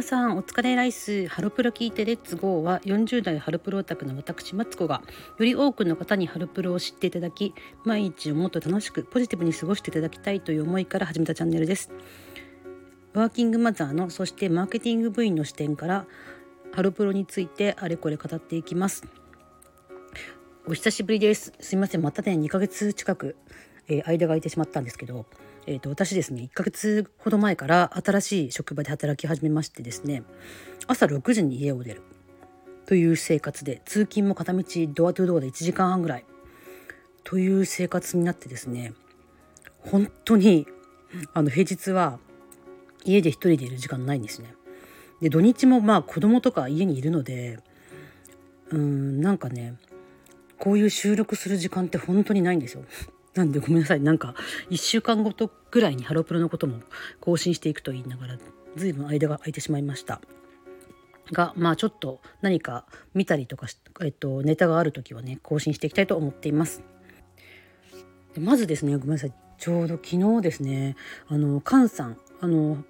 皆さんお疲れライス。ハロプロ聞いてレッツゴーは40代ハロプロオタクの私マツコがより多くの方にハロプロを知っていただき毎日をもっと楽しくポジティブに過ごしていただきたいという思いから始めたチャンネルです。ワーキングマザーのそしてマーケティング部員の視点からハロプロについてあれこれ語っていきます。お久しぶりです。すいません。またね2ヶ月近く、えー、間が空いてしまったんですけどえーと、私ですね1ヶ月ほど前から新しい職場で働き始めましてですね朝6時に家を出るという生活で通勤も片道ドアトゥドアで1時間半ぐらいという生活になってですね本当にあの平日は家で一人でいる時間ないんですね。で土日もまあ子供とか家にいるのでうんなんかねこういう収録する時間って本当にないんですよ。なんでごめんなさい。なんか1週間ごとぐらいにハロプロのことも更新していくと言いながら随分間が空いてしまいました。がまあちょっと何か見たりとかえっと、ネタがある時はね更新していきたいと思っています。でまずですねごめんなさい。ちょうど昨日ですねあの菅さんあの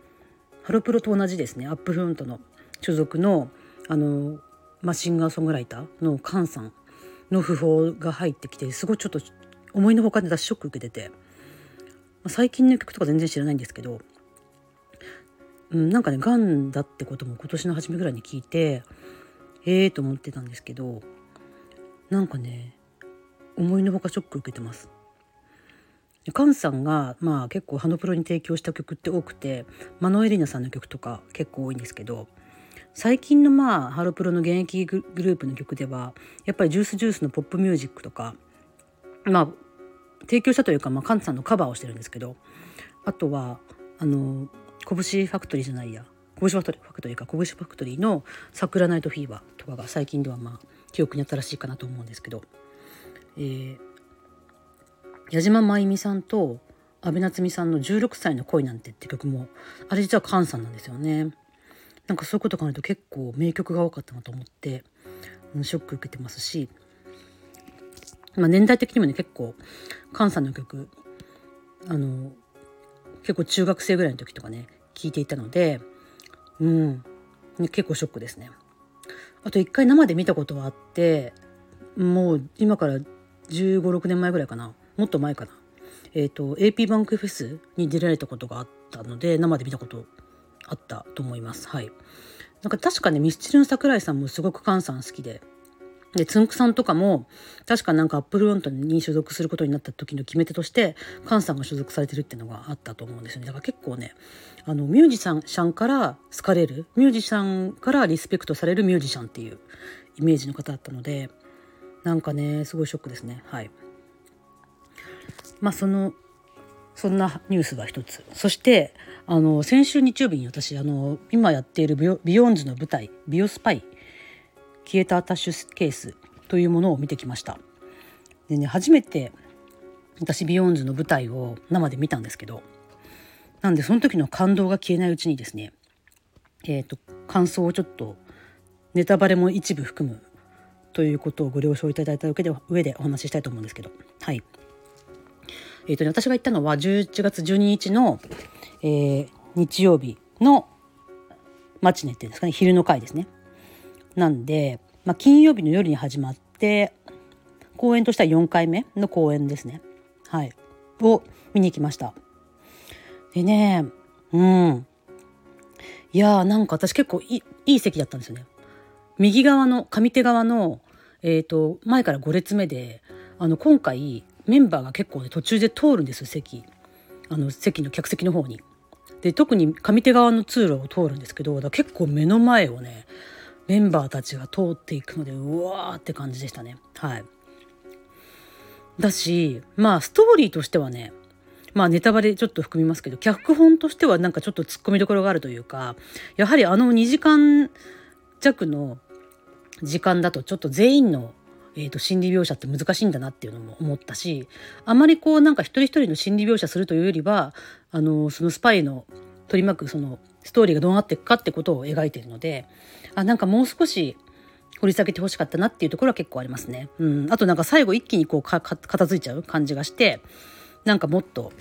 ハロプロと同じですねアップフロントの所属のあの、まあ、シンガーソングライターの菅さんの訃報が入ってきてすごいちょっと思いのほかで私ショック受けてて、まあ、最近の曲とか全然知らないんですけど、うん、なんかねがんだってことも今年の初めぐらいに聞いてええー、と思ってたんですけどなんかね思いのほかショック受けてます。菅さんが、まあ、結構ハノプロに提供した曲って多くてマノエリナさんの曲とか結構多いんですけど最近のまあハロプロの現役グループの曲ではやっぱりジュースジュースのポップミュージックとかまあ提供したというか、まあ、カンさんのカバーをしてるんですけどあとはあの拳ファクトリーじゃないや。拳ファクトリーか。拳ファクトリーの「桜ナイトフィーバー」とかが最近ではまあ記憶に新しいかなと思うんですけど、えー、矢島真由美さんと阿部夏美さんの「16歳の恋なんて」って曲もあれ実は菅さんなんですよね。なんかそういうこと考えると結構名曲が多かったなと思ってショック受けてますしまあ、年代的にもね結構菅さんの曲あの結構中学生ぐらいの時とかね聴いていたのでうん、ね、結構ショックですね。あと一回生で見たことはあってもう今から1 5 6年前ぐらいかな。もっと前かな。えっ、ー、と AP バンクフェスに出られたことがあったので生で見たことあったと思います。はい。なんか確かねミスチルの桜井さんもすごく菅さん好きででつんくさんとかも確かなんかアップルロントに所属することになった時の決め手として菅さんが所属されてるっていうのがあったと思うんですよね。だから結構ねあのミュージシャンから好かれるミュージシャンからリスペクトされるミュージシャンっていうイメージの方だったのでなんかねすごいショックですね。はい。まあそのそんなニュースが一つ。そしてあの先週日曜日に私あの今やっているビヨンズの舞台「ビヨスパイ」消えたアタッシュケーキというものを見てきました。でね初めて私ビヨンズの舞台を生で見たんですけどなんでその時の感動が消えないうちにですねえっ、ー、と感想をちょっとネタバレも一部含むということをご了承いただいた上で上でお話ししたいと思うんですけどはい。えーとね、私が行ったのは11月12日の、えー、日曜日のマチネっていうんですかね。昼の回ですね。なんで、まあ、金曜日の夜に始まって公演としては4回目の公演ですね。はい。を見に行きました。でね、うん。いやーなんか私結構いい席だったんですよね。右側の上手側の、えーと、前から5列目であの今回メンバーが結構ね途中で通るんです席あの席の客席の方に。で特に上手側の通路を通るんですけど結構目の前をねメンバーたちが通っていくのでうわーって感じでしたね。はい。だしまあストーリーとしてはねまあネタバレちょっと含みますけど脚本としてはなんかちょっと突っ込みどころがあるというかやはりあの2時間弱の時間だとちょっと全員の、えーと、心理描写って難しいんだなっていうのも思ったしあまりこうなんか一人一人の心理描写するというよりはあのそのスパイの取り巻くそのストーリーがどうなっていくかってことを描いているのであなんかもう少し掘り下げてほしかったなっていうところは結構ありますね。うん、あとなんか最後一気にこうか片付いちゃう感じがしてなんかもっと、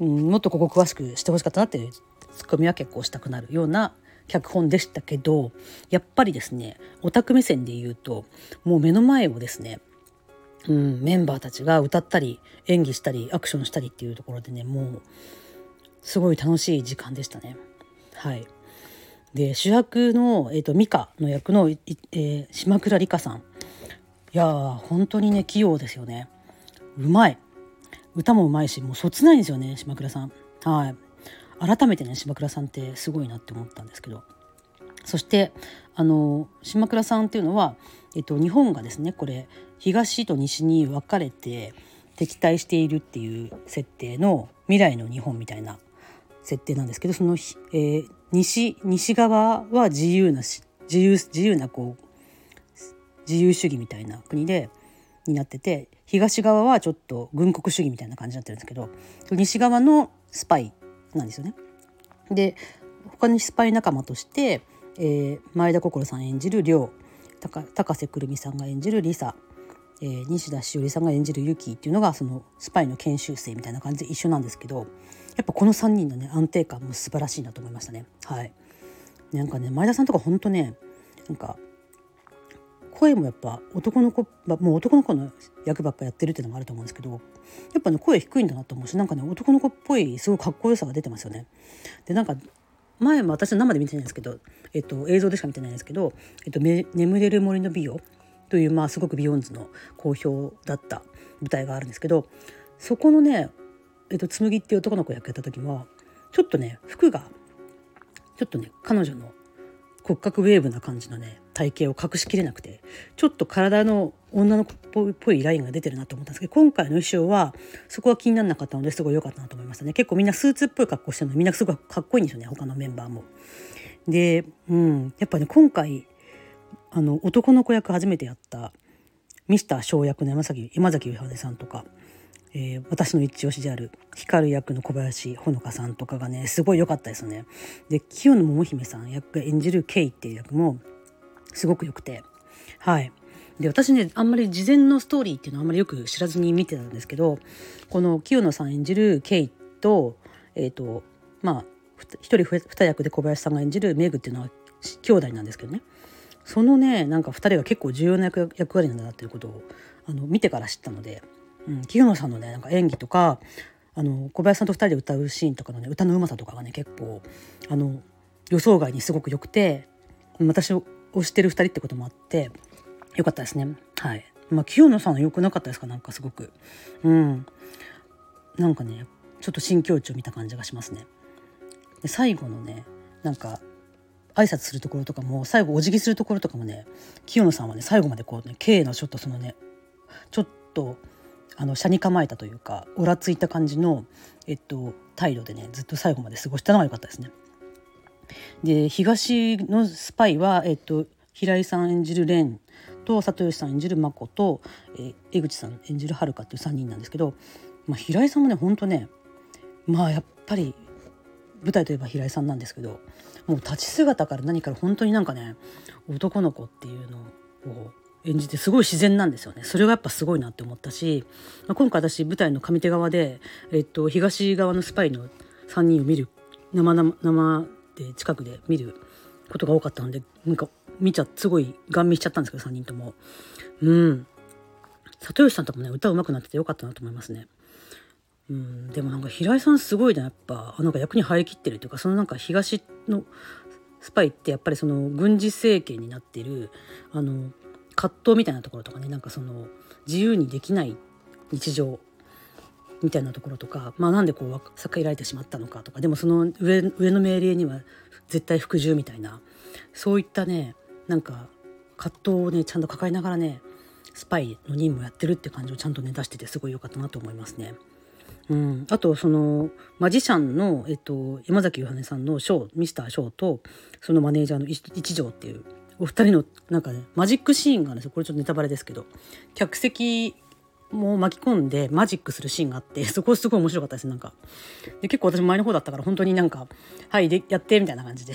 うん、もっとここ詳しくしてほしかったなっていうツッコミは結構したくなるような脚本でしたけどやっぱりですねオタク目線で言うともう目の前をですねうん、メンバーたちが歌ったり演技したりアクションしたりっていうところでねもうすごい楽しい時間でしたね。はい、で主役の、えーと、ミカの役の、えー、島倉里香さん。いやー本当にね器用ですよね。うまい。歌もうまいしもうそつないんですよね島倉さん。はい。改めてね島倉さんってすごいなって思ったんですけど。そしてあの島倉さんっていうのは、えっと、日本がですねこれ東と西に分かれて敵対しているっていう設定の未来の日本みたいな設定なんですけどその、えー、西西側は自由なし自由自由なこう自由主義みたいな国でになってて東側はちょっと軍国主義みたいな感じになってるんですけど西側のスパイなんですよね。で他にスパイ仲間としてえー、前田心さん演じる亮高瀬くるみさんが演じるリサ、えー、西田しおりさんが演じるユキっていうのがそのスパイの研修生みたいな感じで一緒なんですけどやっぱこの3人のね安定感も素晴らしいなと思いましたね。はい、なんかね前田さんとかほんとねなんか声もやっぱ男の子もう男の子の役ばっかやってるっていうのもあると思うんですけどやっぱね声低いんだなと思うしなんかね男の子っぽいすごいかっこよさが出てますよね。でなんか前も私は生で見てないんですけど、えっと、映像でしか見てないんですけど「えっと、眠れる森の美容」という、まあ、すごくビヨンズの好評だった舞台があるんですけどそこのね、えっと、紬っていう男の子役やった時はちょっとね服がちょっとね彼女の骨格ウェーブな感じのね体型を隠しきれなくてちょっと体の女の子っぽいラインが出てるなと思ったんですけど今回の衣装はそこは気にならなかったのですごい良かったなと思いましたね結構みんなスーツっぽい格好してるのみんなすごいかっこいいんですよね他のメンバーも。で、うん、やっぱね今回あの男の子役初めてやったミスター小役の山崎山崎ゆはねさんとかえー、私の一押しである光役の小林ほのかさんとかがねすごい良かったですね。で清野桃姫さん役が演じるケイっていう役もすごく良くて。はい。で私ねあんまり事前のストーリーっていうのはあんまりよく知らずに見てたんですけどこの清野さん演じるケイとえっ、ー、とまあ一人二役で小林さんが演じるメグっていうのは兄弟なんですけどね。そのねなんか2人が結構重要な役割なんだなっていうことをあの見てから知ったのでうん、清野さんのねなんか演技とかあの小林さんと2人で歌うシーンとかのね歌のうまさとかがね結構あの予想外にすごく良くて私を推してる2人ってこともあってよかったですね。はい。まあ清野さんは良くなかったですか？なんかすごく。うん。なんかねちょっと新境地を見た感じがしますね。で最後のねなんか挨拶するところとかも最後お辞儀するところとかもね清野さんはね最後までこうね K のちょっとそのねちょっとあの車に構えたというかおらついた感じの、えっと、態度でねずっと最後まで過ごしたのが良かったですね。で東のスパイは、えっと、平井さん演じる蓮と里吉さん演じる真子と、えー、江口さん演じる遥っていう3人なんですけど、まあ、平井さんもねほんとねまあやっぱり舞台といえば平井さんなんですけどもう立ち姿から何から本当になんかね男の子っていうのを演じてすごい自然なんですよね。それがやっぱすごいなって思ったし、まあ、今回私舞台の上手側で、えっと、東側のスパイの3人を見る生生で近くで見ることが多かったのでなんか見ちゃすごいガン見しちゃったんですけど3人とも。うん。里吉さんとかもね歌うまくなっててよかったなと思いますね。うん、でもなんか平井さんすごいなやっぱなんか役に入りきってるというかそのなんか東のスパイってやっぱりその軍事政権になってるあの葛藤みたいなところとかねなんかその自由にできない日常みたいなところとか、まあ、なんでこう避けられてしまったのかとかでもその上上の命令には絶対服従みたいなそういったねなんか葛藤をねちゃんと抱えながらねスパイの任務をやってるって感じをちゃんとね出しててすごい良かったなと思いますね。うん、あとそのマジシャンの、えっと、山崎ゆはねさんのショーミスターショーとそのマネージャーの一条っていうお二人のなんかねマジックシーンがあるんですよ。これちょっとネタバレですけど。客席も巻き込んでマジックするシーンがあって そこすごい面白かったですなんか。で結構私前の方だったから本当になんか「はいでやって」みたいな感じで。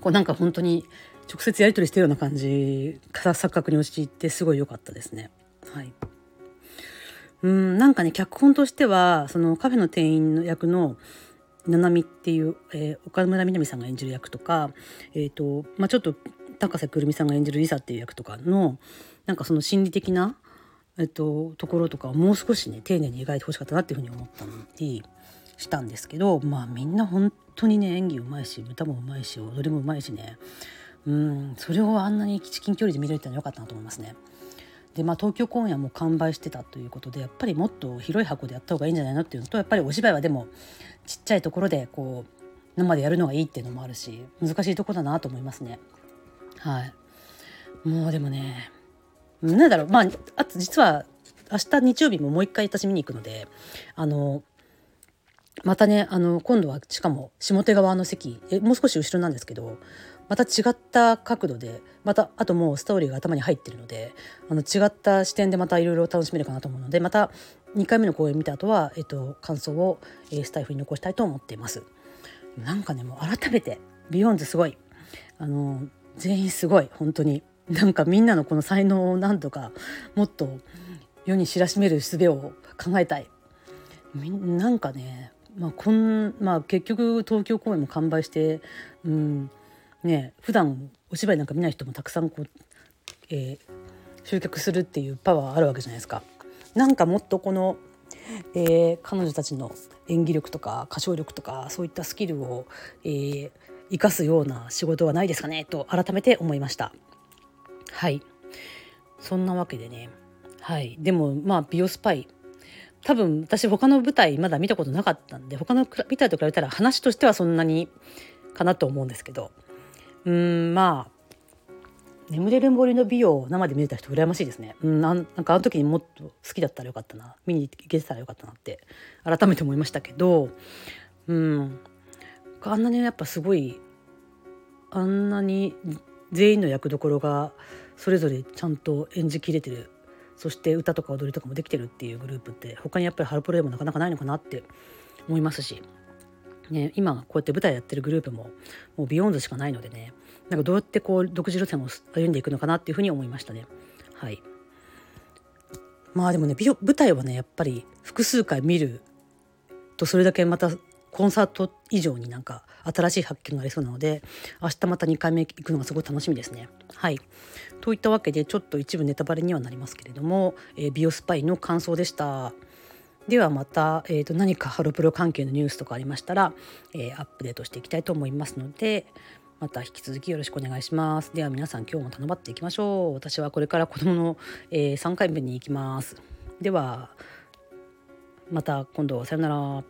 こうなんか本当に直接やり取りしてるような感じ錯覚に陥ってすごい良かったですね。はい。うんなんかね脚本としてはそのカフェの店員の役の七海っていう、えー、岡村みなみさんが演じる役とか、えーとまあ、ちょっと高瀬くるみさんが演じるリサっていう役とかのなんかその心理的な、えーと、ところとかをもう少しね丁寧に描いてほしかったなっていうふうに思ったりしたんですけどまあみんな本当にね演技うまいし歌もうまいし踊りもうまいしねうんそれをあんなに至近距離で見られるってのは良かったなと思いますね。でまあ、東京公演も完売してたということでやっぱりもっと広い箱でやった方がいいんじゃないのっていうのとやっぱりお芝居はでもちっちゃいところでこう生でやるのがいいっていうのもあるし難しいとこだなと思いますね。はいもうでもね何だろうまああと実は明日日曜日ももう一回私見に行くのであのまたねあの今度はしかも下手側の席えもう少し後ろなんですけどまた違った角度でまたあともうストーリーが頭に入ってるのであの違った視点でまたいろいろ楽しめるかなと思うのでまた2回目の公演見た後は、えっと、感想を、え、スタイフに残したいと思っています。なんかねもう改めてビヨンズすごいあの全員すごい本当になんかみんなのこの才能をなんとかもっと世に知らしめる術を考えたい。なんかねまあこんまあ、結局東京公演も完売して、うんね、普段お芝居なんか見ない人もたくさんこう、えー、集客するっていうパワーあるわけじゃないですか。なんかもっとこの、えー、彼女たちの演技力とか歌唱力とかそういったスキルを、えー、生かすような仕事はないですかねと改めて思いました。はいそんなわけでねはいでもまあビオスパイ多分私他の舞台まだ見たことなかったんで他の舞台と比べたら話としてはそんなにかなと思うんですけど。うんまあ眠れる森の美を生で見れた人羨ましいですね。うん、なんかあの時にもっと好きだったらよかったな。見に行けてたらよかったなって改めて思いましたけど、うん、あんなにやっぱすごいあんなに全員の役どころがそれぞれちゃんと演じきれてるそして歌とか踊りとかもできてるっていうグループって他にやっぱりハロプロでもなかなかないのかなって思いますし、ね、今こうやって舞台やってるグループももうビヨンズしかないのでねなんかどうやってこう独自路線を歩んでいくのかなっていうふうに思いましたね。はいまあでもね舞台はねやっぱり複数回見るとそれだけまたコンサート以上になんか新しい発見がありそうなので明日また2回目行くのがすごい楽しみですね。はいといったわけでちょっと一部ネタバレにはなりますけれども、えー、ビオスパイの感想でした。ではまた、えー、と何かハロプロ関係のニュースとかありましたら、えー、アップデートしていきたいと思いますのでまた引き続きよろしくお願いします。では皆さん今日も頼まっていきましょう。私はこれから子供の、えー、3回目に行きます。ではまた今度さよなら。